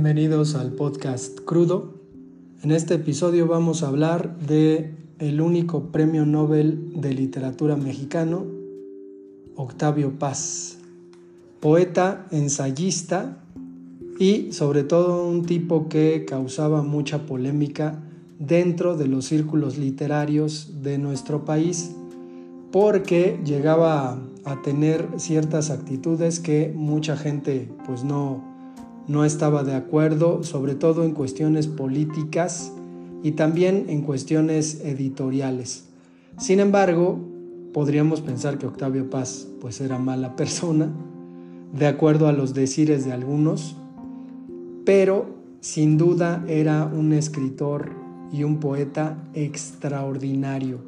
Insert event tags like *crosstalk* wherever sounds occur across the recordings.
Bienvenidos al podcast Crudo. En este episodio vamos a hablar de el único premio Nobel de literatura mexicano, Octavio Paz, poeta, ensayista y sobre todo un tipo que causaba mucha polémica dentro de los círculos literarios de nuestro país porque llegaba a tener ciertas actitudes que mucha gente pues no, no estaba de acuerdo, sobre todo en cuestiones políticas y también en cuestiones editoriales. Sin embargo, podríamos pensar que Octavio Paz pues era mala *laughs* persona, de acuerdo a los decires de algunos, pero sin duda era un escritor y un poeta extraordinario.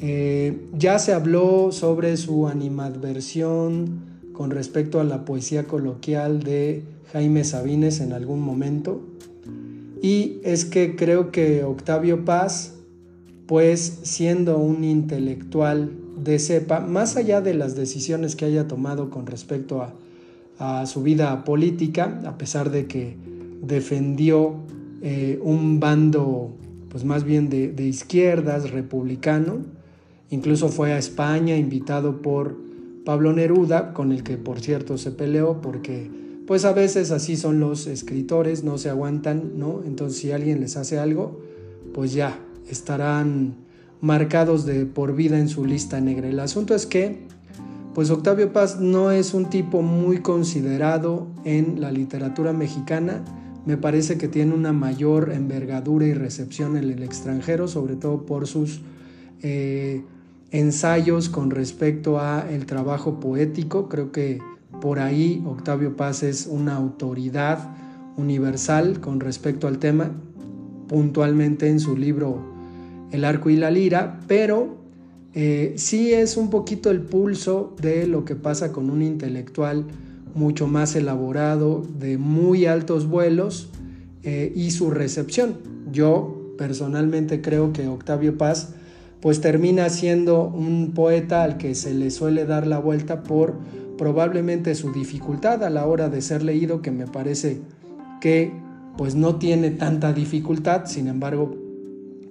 Eh, ya se habló sobre su animadversión con respecto a la poesía coloquial de Jaime Sabines en algún momento. Y es que creo que Octavio Paz, pues siendo un intelectual de cepa, más allá de las decisiones que haya tomado con respecto a, su vida política, a pesar de que defendió eh, un bando, pues más bien de, de izquierdas, republicano, incluso fue a España invitado por Pablo Neruda, con el que por cierto se peleó porque pues a veces así son los escritores, no se aguantan, ¿no? Entonces si alguien les hace algo, pues ya estarán marcados de por vida en su lista negra. El asunto es que, pues Octavio Paz no es un tipo muy considerado en la literatura mexicana, me parece que tiene una mayor envergadura y recepción en el extranjero, sobre todo por sus eh, ensayos con respecto a el trabajo poético, creo que por ahí Octavio Paz es una autoridad universal con respecto al tema, puntualmente en su libro El arco y la lira, pero eh, sí es un poquito el pulso de lo que pasa con un intelectual mucho más elaborado, de muy altos vuelos eh, y su recepción. Yo personalmente creo que Octavio Paz pues termina siendo un poeta al que se le suele dar la vuelta por probablemente su dificultad a la hora de ser leído, que me parece que pues no tiene tanta dificultad, sin embargo,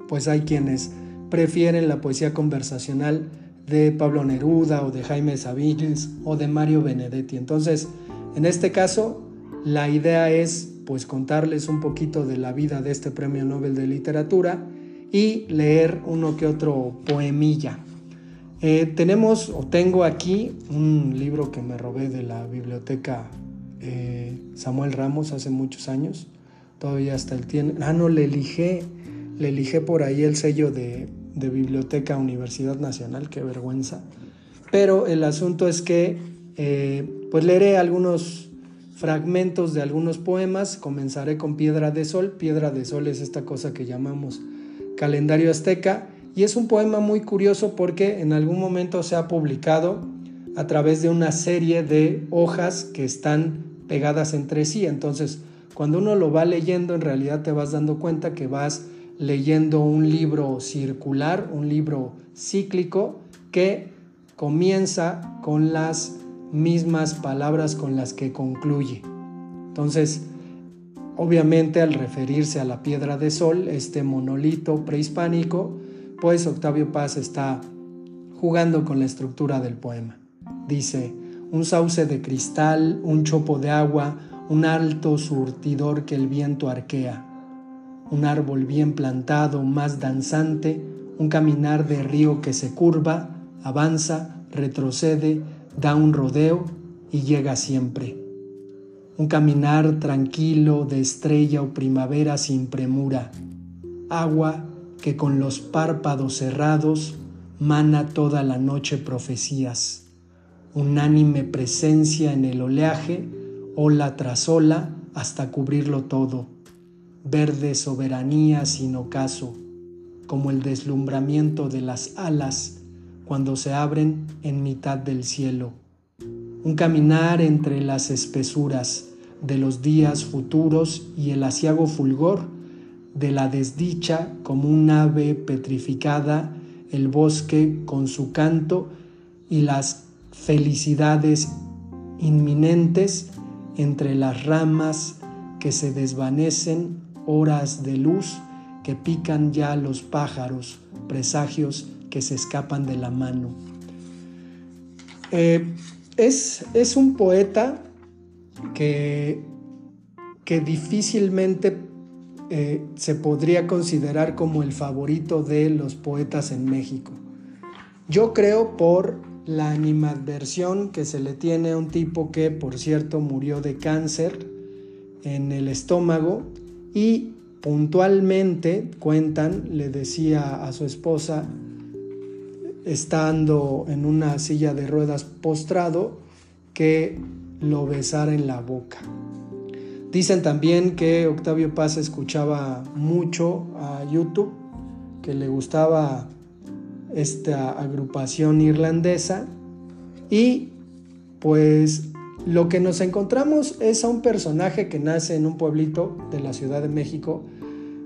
pues hay quienes prefieren la poesía conversacional de Pablo Neruda o de Jaime Sabines o de Mario Benedetti. Entonces, en este caso, la idea es pues contarles un poquito de la vida de este Premio Nobel de Literatura y leer uno que otro poemilla. Eh, tenemos o tengo aquí un libro que me robé de la biblioteca eh, Samuel Ramos hace muchos años. Todavía hasta el tiene. Ah, no, le elige, le elige por ahí el sello de, Biblioteca Universidad Nacional, qué vergüenza. Pero el asunto es que, eh, pues leeré algunos fragmentos de algunos poemas. Comenzaré con Piedra de Sol. Piedra de Sol es esta cosa que llamamos calendario azteca y es un poema muy curioso porque en algún momento se ha publicado a través de una serie de hojas que están pegadas entre sí. Entonces, cuando uno lo va leyendo, en realidad te vas dando cuenta que vas leyendo un libro circular, un libro cíclico que comienza con las mismas palabras con las que concluye. Entonces, obviamente al referirse a la piedra de sol, este monolito prehispánico, pues Octavio Paz está jugando con la estructura del poema. Dice, un sauce de cristal, un chopo de agua, un alto surtidor que el viento arquea, un árbol bien plantado, más danzante, un caminar de río que se curva, avanza, retrocede, da un rodeo y llega siempre. Un caminar tranquilo de estrella o primavera sin premura, agua que con los párpados cerrados mana toda la noche profecías, unánime presencia en el oleaje, ola tras ola, hasta cubrirlo todo, verde soberanía sin ocaso, como el deslumbramiento de las alas cuando se abren en mitad del cielo. Un caminar entre las espesuras de los días futuros y el asiago fulgor de la desdicha como un ave petrificada, el bosque con su canto y las felicidades inminentes entre las ramas que se desvanecen, horas de luz que pican ya los pájaros, presagios que se escapan de la mano. Eh, es, es, un poeta que, que difícilmente eh, se podría considerar como el favorito de los poetas en México. Yo creo por la animadversión que se le tiene a un tipo que, por cierto, murió de cáncer en el estómago y puntualmente cuentan, le decía a su esposa, estando en una silla de ruedas postrado, que lo besara en la boca. Dicen también que Octavio Paz escuchaba mucho a YouTube, que le gustaba esta agrupación irlandesa y pues lo que nos encontramos es a un personaje que nace en un pueblito de la Ciudad de México,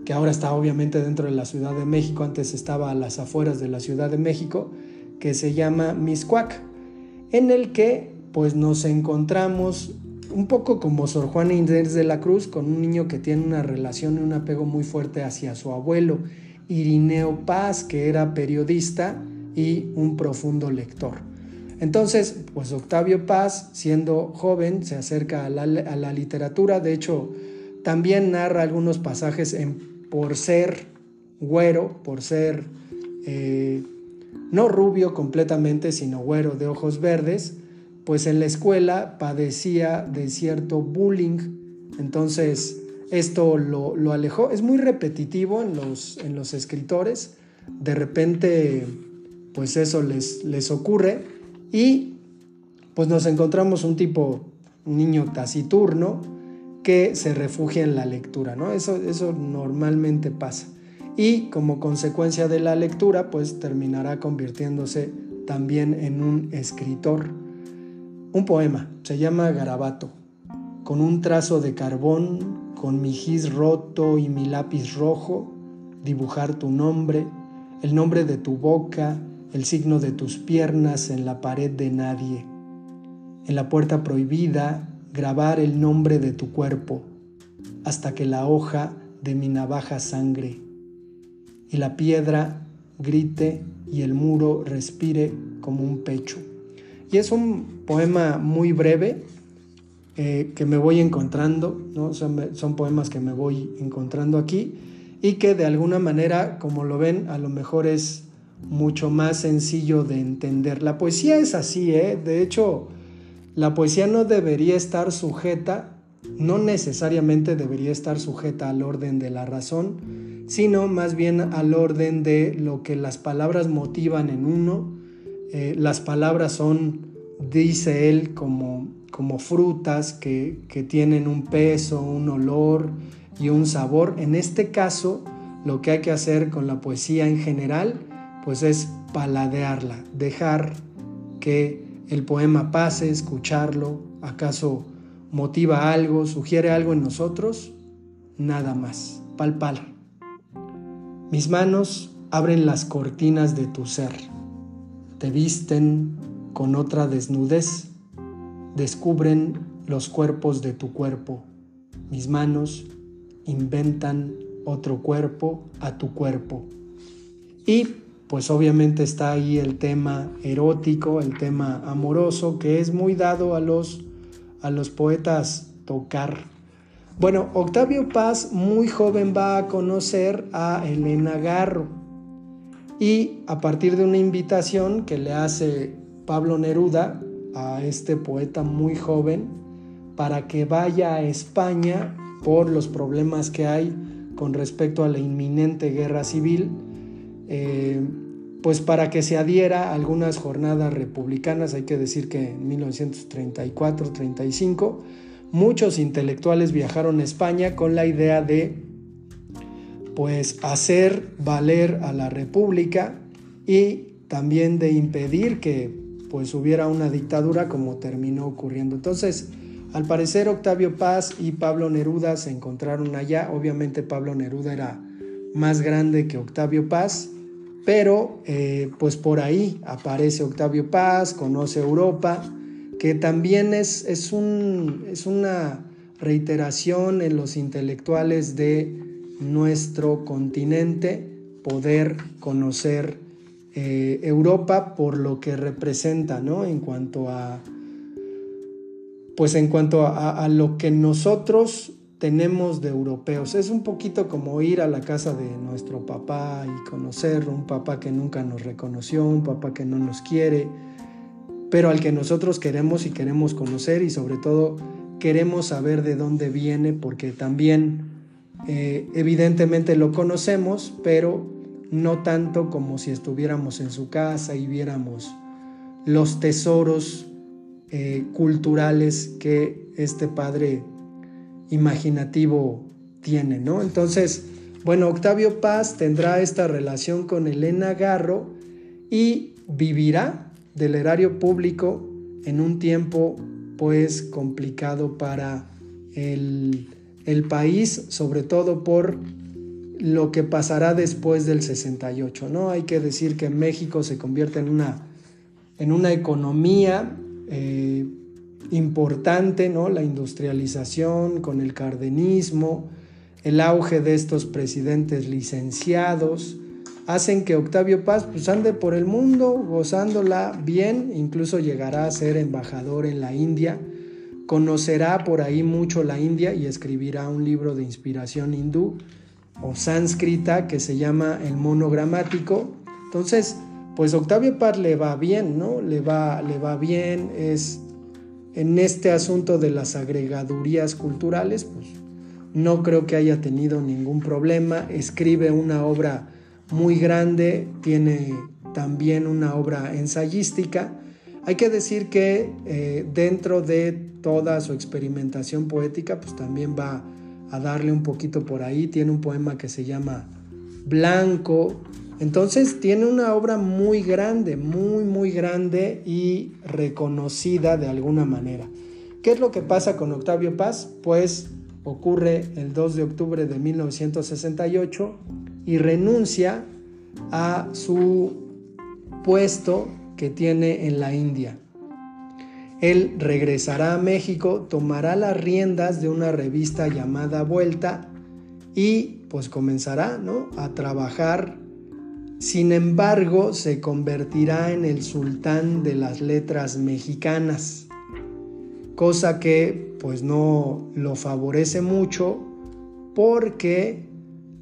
que ahora está obviamente dentro de la Ciudad de México, antes estaba a las afueras de la Ciudad de México, que se llama Miscuac, en el que pues nos encontramos un poco como Sor Juana Inés de la Cruz, con un niño que tiene una relación y un apego muy fuerte hacia su abuelo, Irineo Paz, que era periodista y un profundo lector. Entonces, pues Octavio Paz, siendo joven, se acerca a la, literatura, de hecho, también narra algunos pasajes en, por ser güero, por ser eh, no rubio completamente, sino güero de ojos verdes, pues en la escuela padecía de cierto bullying, entonces esto lo, alejó. Es muy repetitivo en los, en los, escritores, de repente pues eso les, les ocurre y pues nos encontramos un tipo, un niño taciturno que se refugia en la lectura, ¿no? Eso, eso normalmente pasa. Y como consecuencia de la lectura, pues terminará convirtiéndose también en un escritor un poema, se llama Garabato, con un trazo de carbón, con mi gis roto y mi lápiz rojo, dibujar tu nombre, el nombre de tu boca, el signo de tus piernas en la pared de nadie. En la puerta prohibida, grabar el nombre de tu cuerpo, hasta que la hoja de mi navaja sangre, y la piedra grite y el muro respire como un pecho. Y es un poema muy breve eh, que me voy encontrando, ¿no? son, son poemas que me voy encontrando aquí y que de alguna manera, como lo ven, a lo mejor es mucho más sencillo de entender. La poesía es así, ¿eh? de hecho, la poesía no debería estar sujeta, no necesariamente debería estar sujeta al orden de la razón, sino más bien al orden de lo que las palabras motivan en uno, eh, las palabras son, dice él, como, como frutas que, que tienen un peso, un olor y un sabor. En este caso, lo que hay que hacer con la poesía en general, pues es paladearla, dejar que el poema pase, escucharlo, acaso motiva algo, sugiere algo en nosotros, nada más, palpar. Mis manos abren las cortinas de tu ser te visten con otra desnudez, descubren los cuerpos de tu cuerpo, mis manos inventan otro cuerpo a tu cuerpo. Y pues obviamente está ahí el tema erótico, el tema amoroso, que es muy dado a los, a los poetas tocar. Bueno, Octavio Paz muy joven va a conocer a Elena Garro y a partir de una invitación que le hace Pablo Neruda a este poeta muy joven para que vaya a España por los problemas que hay con respecto a la inminente guerra civil, eh, pues para que se adhiera a algunas jornadas republicanas, hay que decir que en 1934-35 muchos intelectuales viajaron a España con la idea de pues hacer valer a la República y también de impedir que pues hubiera una dictadura como terminó ocurriendo. Entonces, al parecer Octavio Paz y Pablo Neruda se encontraron allá. Obviamente Pablo Neruda era más grande que Octavio Paz, pero eh, pues por ahí aparece Octavio Paz, conoce Europa, que también es, es, un, es una reiteración en los intelectuales de nuestro continente poder conocer eh, Europa por lo que representa, ¿no? En cuanto a, pues en cuanto a, lo que nosotros tenemos de europeos. Es un poquito como ir a la casa de nuestro papá y conocer un papá que nunca nos reconoció, un papá que no nos quiere, pero al que nosotros queremos y queremos conocer y sobre todo queremos saber de dónde viene porque también eh, evidentemente lo conocemos, pero no tanto como si estuviéramos en su casa y viéramos los tesoros eh, culturales que este padre imaginativo tiene, ¿no? Entonces, bueno, Octavio Paz tendrá esta relación con Elena Garro y vivirá del erario público en un tiempo pues complicado para el, país, sobre todo por lo que pasará después del 68, ¿no? Hay que decir que México se convierte en una, en una economía eh, importante, ¿no? La industrialización con el cardenismo, el auge de estos presidentes licenciados, hacen que Octavio Paz pues, ande por el mundo gozándola bien, incluso llegará a ser embajador en la India, conocerá por ahí mucho la India y escribirá un libro de inspiración hindú o sánscrita que se llama El monogramático. Entonces, pues Octavio Paz le va bien, ¿no? Le va, le va bien, es en este asunto de las agregadurías culturales, pues no creo que haya tenido ningún problema, escribe una obra muy grande, tiene también una obra ensayística. Hay que decir que eh, dentro de toda su experimentación poética, pues también va a darle un poquito por ahí. Tiene un poema que se llama Blanco. Entonces tiene una obra muy grande, muy, muy grande y reconocida de alguna manera. ¿Qué es lo que pasa con Octavio Paz? Pues ocurre el 2 de octubre de 1968 y renuncia a su puesto que tiene en la India. Él regresará a México, tomará las riendas de una revista llamada Vuelta y pues comenzará ¿no? a trabajar. Sin embargo, se convertirá en el sultán de las letras mexicanas, cosa que pues no lo favorece mucho porque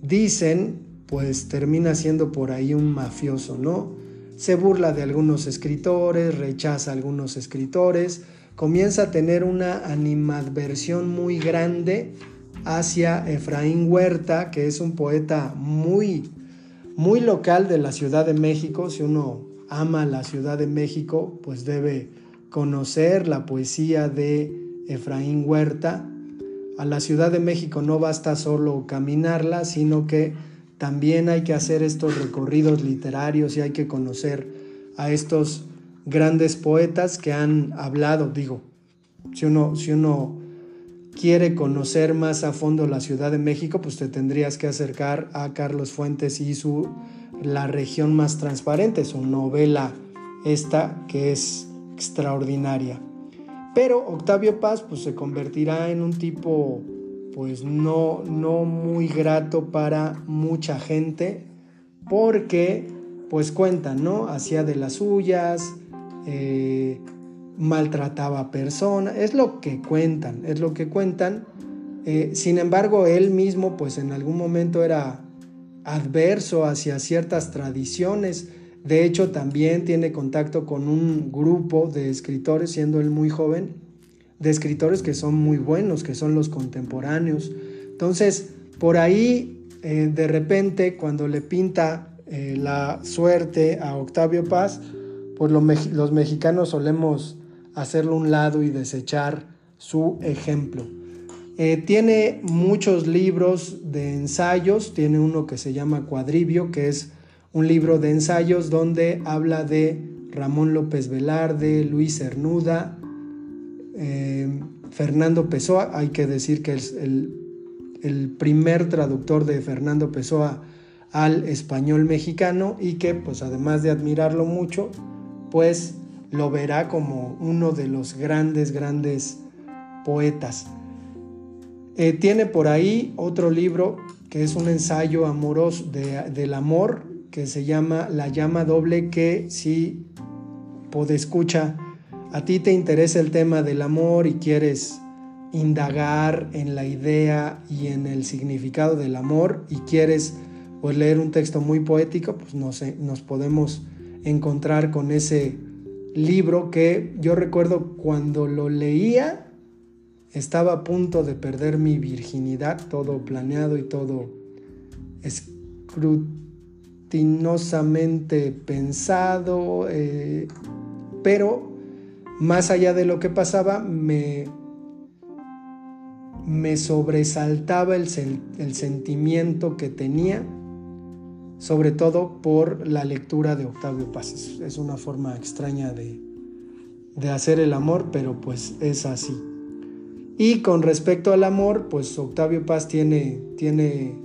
dicen pues termina siendo por ahí un mafioso, ¿no? Se burla de algunos escritores, rechaza a algunos escritores, comienza a tener una animadversión muy grande hacia Efraín Huerta, que es un poeta muy, muy local de la Ciudad de México. Si uno ama la Ciudad de México, pues debe conocer la poesía de Efraín Huerta. A la Ciudad de México no basta solo caminarla, sino que también hay que hacer estos recorridos literarios y hay que conocer a estos grandes poetas que han hablado, digo, si uno, si uno quiere conocer más a fondo la Ciudad de México, pues te tendrías que acercar a Carlos Fuentes y su La región más transparente, su novela esta que es extraordinaria. Pero Octavio Paz pues se convertirá en un tipo pues no, no muy grato para mucha gente porque pues cuentan, ¿no? Hacía de las suyas, eh, maltrataba a personas, es lo que cuentan, es lo que cuentan. Eh, sin embargo, él mismo pues en algún momento era adverso hacia ciertas tradiciones. De hecho, también tiene contacto con un grupo de escritores, siendo él muy joven, de escritores que son muy buenos, que son los contemporáneos. Entonces, por ahí, eh, de repente, cuando le pinta eh, la suerte a Octavio Paz, pues los mexicanos solemos hacerlo a un lado y desechar su ejemplo. Eh, tiene muchos libros de ensayos, tiene uno que se llama Cuadribio, que es un libro de ensayos donde habla de Ramón López Velarde, Luis Cernuda, eh, Fernando Pessoa, hay que decir que es el, primer traductor de Fernando Pessoa al español mexicano y que pues además de admirarlo mucho, pues lo verá como uno de los grandes, grandes poetas. Eh, tiene por ahí otro libro que es un ensayo amoroso del amor que se llama La llama doble que si escucha a ti te interesa el tema del amor y quieres indagar en la idea y en el significado del amor y quieres pues, leer un texto muy poético, pues nos, nos podemos encontrar con ese libro que yo recuerdo cuando lo leía, estaba a punto de perder mi virginidad, todo planeado y todo escrutinosamente pensado, eh, pero más allá de lo que pasaba, me, me sobresaltaba el, el sentimiento que tenía sobre todo por la lectura de Octavio Paz. Es una forma extraña de, hacer el amor, pero pues es así. Y con respecto al amor, pues Octavio Paz tiene, tiene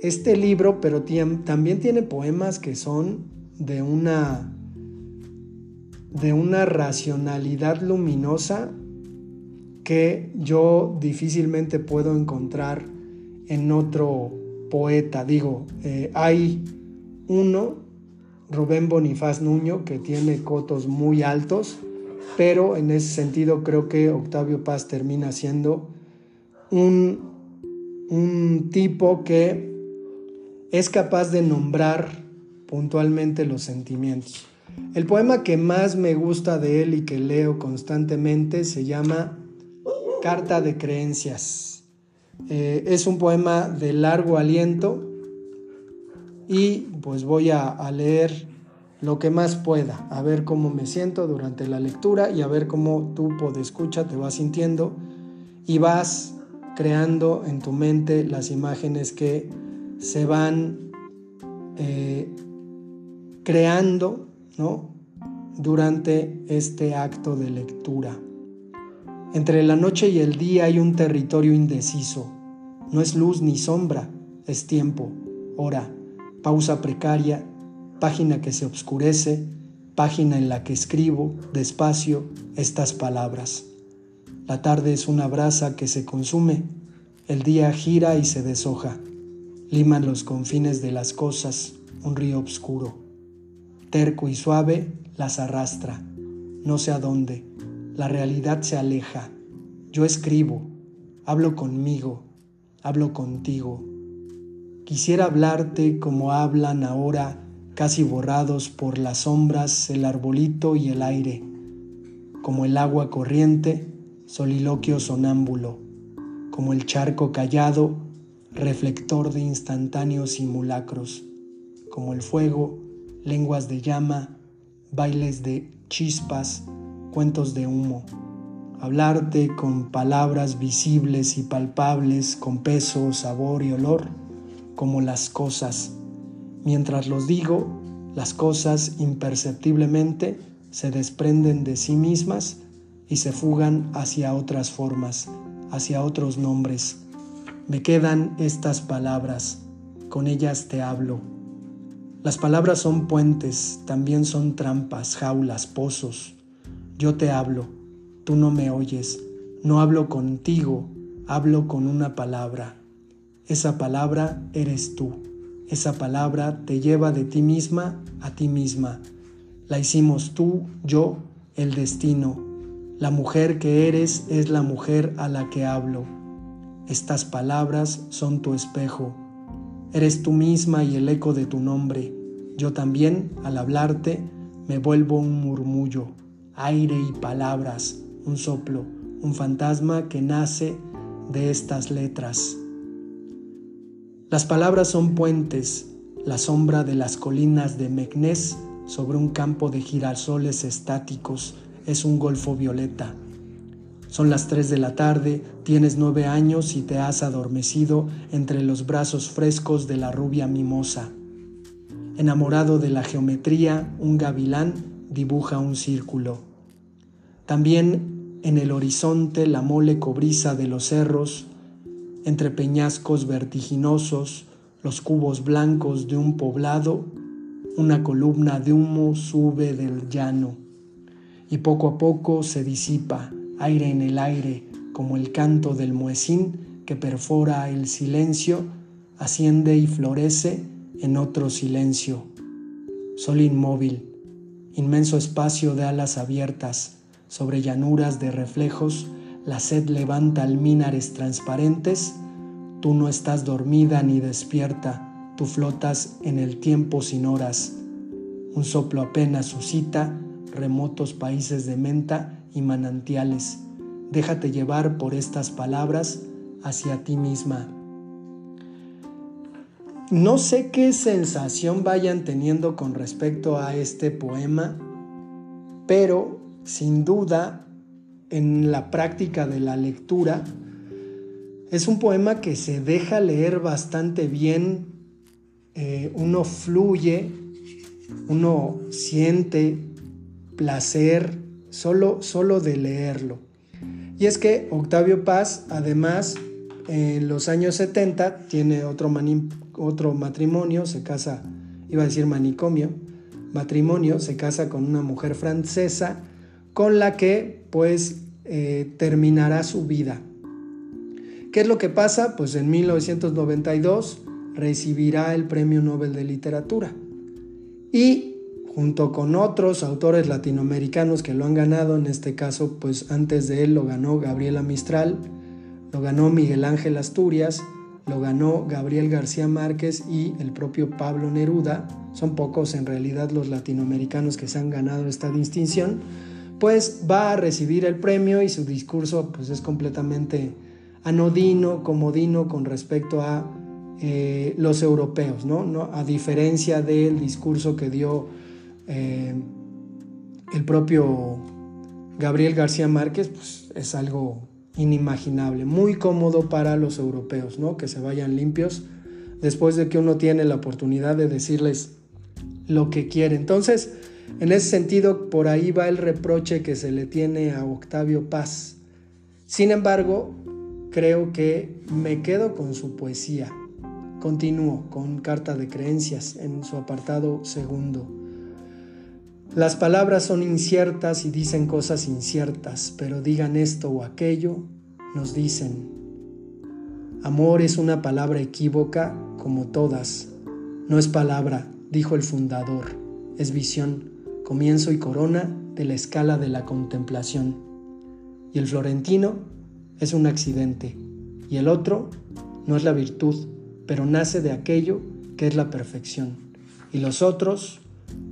este libro, pero también tiene poemas que son de una, de una racionalidad luminosa que yo difícilmente puedo encontrar en otro poeta. Digo, eh, hay uno, Rubén Bonifaz Nuño, que tiene cotos muy altos, pero en ese sentido creo que Octavio Paz termina siendo un, un tipo que es capaz de nombrar puntualmente los sentimientos. El poema que más me gusta de él y que leo constantemente se llama Carta de Creencias. Eh, es un poema de largo aliento y pues voy a, leer lo que más pueda, a ver cómo me siento durante la lectura y a ver cómo tú, escucha, te vas sintiendo y vas creando en tu mente las imágenes que se van eh, creando ¿no? durante este acto de lectura. Entre la noche y el día hay un territorio indeciso. No es luz ni sombra, es tiempo, hora, pausa precaria, página que se obscurece, página en la que escribo despacio estas palabras. La tarde es una brasa que se consume, el día gira y se deshoja. Liman los confines de las cosas, un río oscuro. Terco y suave las arrastra, no sé a dónde la realidad se aleja. Yo escribo, hablo conmigo, hablo contigo. Quisiera hablarte como hablan ahora, casi borrados por las sombras, el arbolito y el aire, como el agua corriente, soliloquio sonámbulo, como el charco callado, reflector de instantáneos simulacros, como el fuego, lenguas de llama, bailes de chispas, cuentos de humo, hablarte con palabras visibles y palpables, con peso, sabor y olor, como las cosas. Mientras los digo, las cosas imperceptiblemente se desprenden de sí mismas y se fugan hacia otras formas, hacia otros nombres. Me quedan estas palabras, con ellas te hablo. Las palabras son puentes, también son trampas, jaulas, pozos, yo te hablo, tú no me oyes, no hablo contigo, hablo con una palabra. Esa palabra eres tú. Esa palabra te lleva de ti misma a ti misma. La hicimos tú, yo, el destino. La mujer que eres es la mujer a la que hablo. Estas palabras son tu espejo. Eres tú misma y el eco de tu nombre. Yo también, al hablarte, me vuelvo un murmullo aire y palabras, un soplo, un fantasma que nace de estas letras. Las palabras son puentes, la sombra de las colinas de Meknés sobre un campo de girasoles estáticos es un golfo violeta. Son las tres de la tarde, tienes nueve años y te has adormecido entre los brazos frescos de la rubia mimosa. Enamorado de la geometría, un gavilán dibuja un círculo. También en el horizonte la mole cobriza de los cerros, entre peñascos vertiginosos, los cubos blancos de un poblado, una columna de humo sube del llano y poco a poco se disipa, aire en el aire, como el canto del muecín que perfora el silencio, asciende y florece en otro silencio. Sol inmóvil, inmenso espacio de alas abiertas, sobre llanuras de reflejos, la sed levanta almínares transparentes, tú no estás dormida ni despierta, tú flotas en el tiempo sin horas. Un soplo apenas suscita remotos países de menta y manantiales. Déjate llevar por estas palabras hacia ti misma. No sé qué sensación vayan teniendo con respecto a este poema, pero sin duda en la práctica de la lectura es un poema que se deja leer bastante bien, eh, uno fluye, uno siente placer solo, solo de leerlo. Y es que Octavio Paz, además, en los años 70 tiene otro, otro matrimonio, se casa, iba a decir manicomio, matrimonio, se casa con una mujer francesa con la que pues eh, terminará su vida. ¿Qué es lo que pasa? Pues en 1992 recibirá el Premio Nobel de Literatura y junto con otros autores latinoamericanos que lo han ganado, en este caso pues antes de él lo ganó Gabriela Mistral, lo ganó Miguel Ángel Asturias, lo ganó Gabriel García Márquez y el propio Pablo Neruda, son pocos en realidad los latinoamericanos que se han ganado esta distinción, pues va a recibir el premio y su discurso pues es completamente anodino, comodino con respecto a eh, los europeos, ¿no? A diferencia del discurso que dio eh, el propio Gabriel García Márquez, pues es algo inimaginable, muy cómodo para los europeos, ¿no? Que se vayan limpios después de que uno tiene la oportunidad de decirles lo que quiere. Entonces, en ese sentido, por ahí va el reproche que se le tiene a Octavio Paz. Sin embargo, creo que me quedo con su poesía. Continúo con Carta de Creencias en su apartado segundo. Las palabras son inciertas y dicen cosas inciertas, pero digan esto o aquello, nos dicen. Amor es una palabra equívoca como todas. No es palabra, dijo el fundador, es visión, comienzo y corona de la escala de la contemplación. Y el florentino es un accidente, y el otro no es la virtud, pero nace de aquello que es la perfección. Y los otros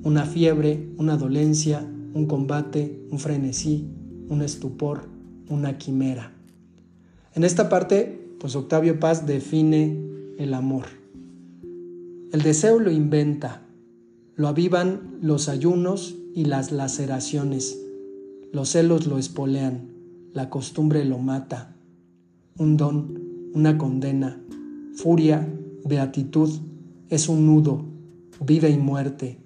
una fiebre, una dolencia, un combate, un frenesí, un estupor, una quimera. En esta parte, pues Octavio Paz define el amor. El deseo lo inventa, lo avivan los ayunos y las laceraciones, los celos lo espolean, la costumbre lo mata, un don, una condena, furia, beatitud, es un nudo, vida y muerte,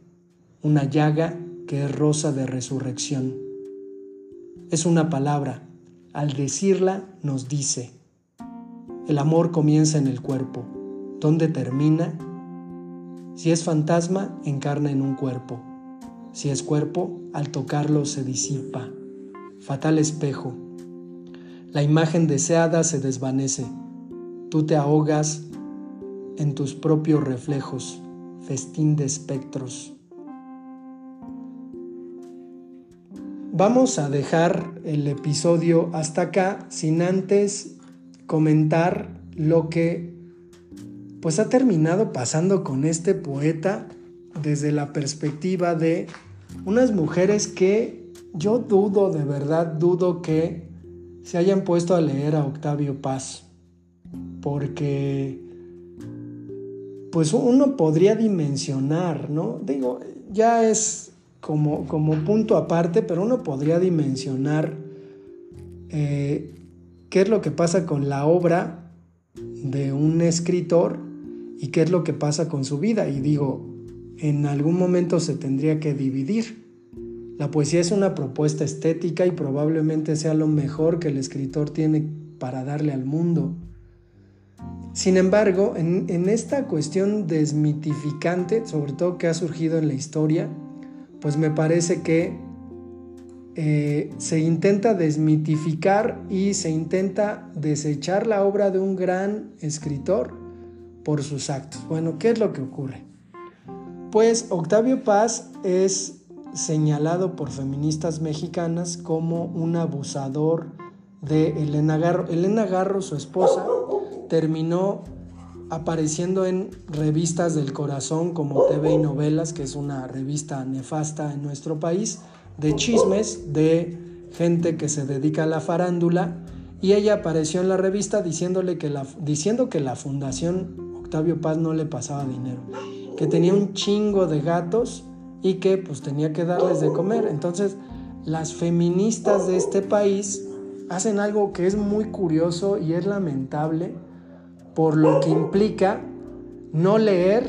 una llaga que es rosa de resurrección. Es una palabra, al decirla nos dice, el amor comienza en el cuerpo, ¿dónde termina? Si es fantasma, encarna en un cuerpo, si es cuerpo, al tocarlo se disipa. Fatal espejo. La imagen deseada se desvanece. Tú te ahogas en tus propios reflejos, festín de espectros. Vamos a dejar el episodio hasta acá sin antes comentar lo que pues ha terminado pasando con este poeta desde la perspectiva de unas mujeres que yo dudo, de verdad dudo que se hayan puesto a leer a Octavio Paz, porque pues uno podría dimensionar, ¿no? Digo, ya es como, punto aparte, pero uno podría dimensionar eh, qué es lo que pasa con la obra de un escritor y qué es lo que pasa con su vida. Y digo, en algún momento se tendría que dividir. La poesía es una propuesta estética y probablemente sea lo mejor que el escritor tiene para darle al mundo. Sin embargo, en, en esta cuestión desmitificante, sobre todo que ha surgido en la historia, pues me parece que eh, se intenta desmitificar y se intenta desechar la obra de un gran escritor por sus actos. Bueno, ¿qué es lo que ocurre? Pues Octavio Paz es señalado por feministas mexicanas como un abusador de Elena Garro. Elena Garro, su esposa, terminó apareciendo en revistas del corazón como TV y Novelas, que es una revista nefasta en nuestro país, de chismes de gente que se dedica a la farándula, y ella apareció en la revista diciéndole que la, diciendo que la Fundación Octavio Paz no le pasaba dinero que tenía un chingo de gatos y que pues tenía que darles de comer. Entonces, las feministas de este país hacen algo que es muy curioso y es lamentable por lo que implica no leer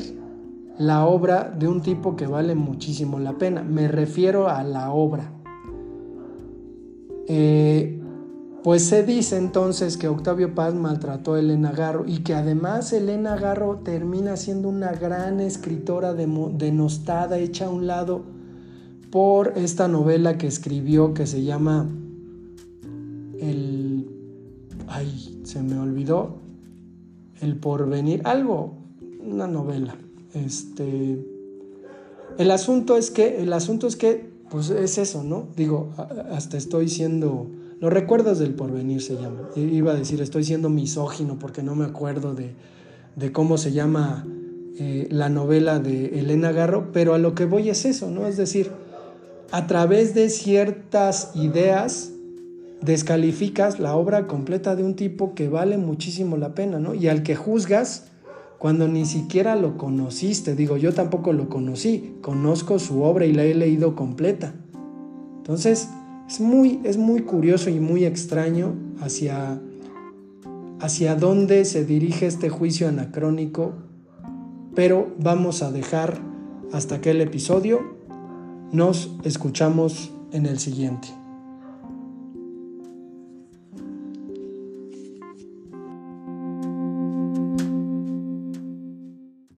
la obra de un tipo que vale muchísimo la pena. Me refiero a la obra. Eh, pues se dice entonces que Octavio Paz maltrató a Elena Garro y que además Elena Garro termina siendo una gran escritora denostada, hecha a un lado por esta novela que escribió que se llama El... Ay, se me olvidó. El porvenir, algo, una novela. Este... El asunto es que, el asunto es que, pues es eso, ¿no? Digo, hasta estoy siendo los recuerdos del porvenir se llama. Iba a decir, estoy siendo misógino porque no me acuerdo de, cómo se llama eh, la novela de Elena Garro, pero a lo que voy es eso, ¿no? Es decir, a través de ciertas ideas descalificas la obra completa de un tipo que vale muchísimo la pena, ¿no? Y al que juzgas cuando ni siquiera lo conociste. Digo, yo tampoco lo conocí, conozco su obra y la he leído completa. Entonces, es muy, es muy curioso y muy extraño hacia, hacia dónde se dirige este juicio anacrónico, pero vamos a dejar hasta aquel episodio. Nos escuchamos en el siguiente.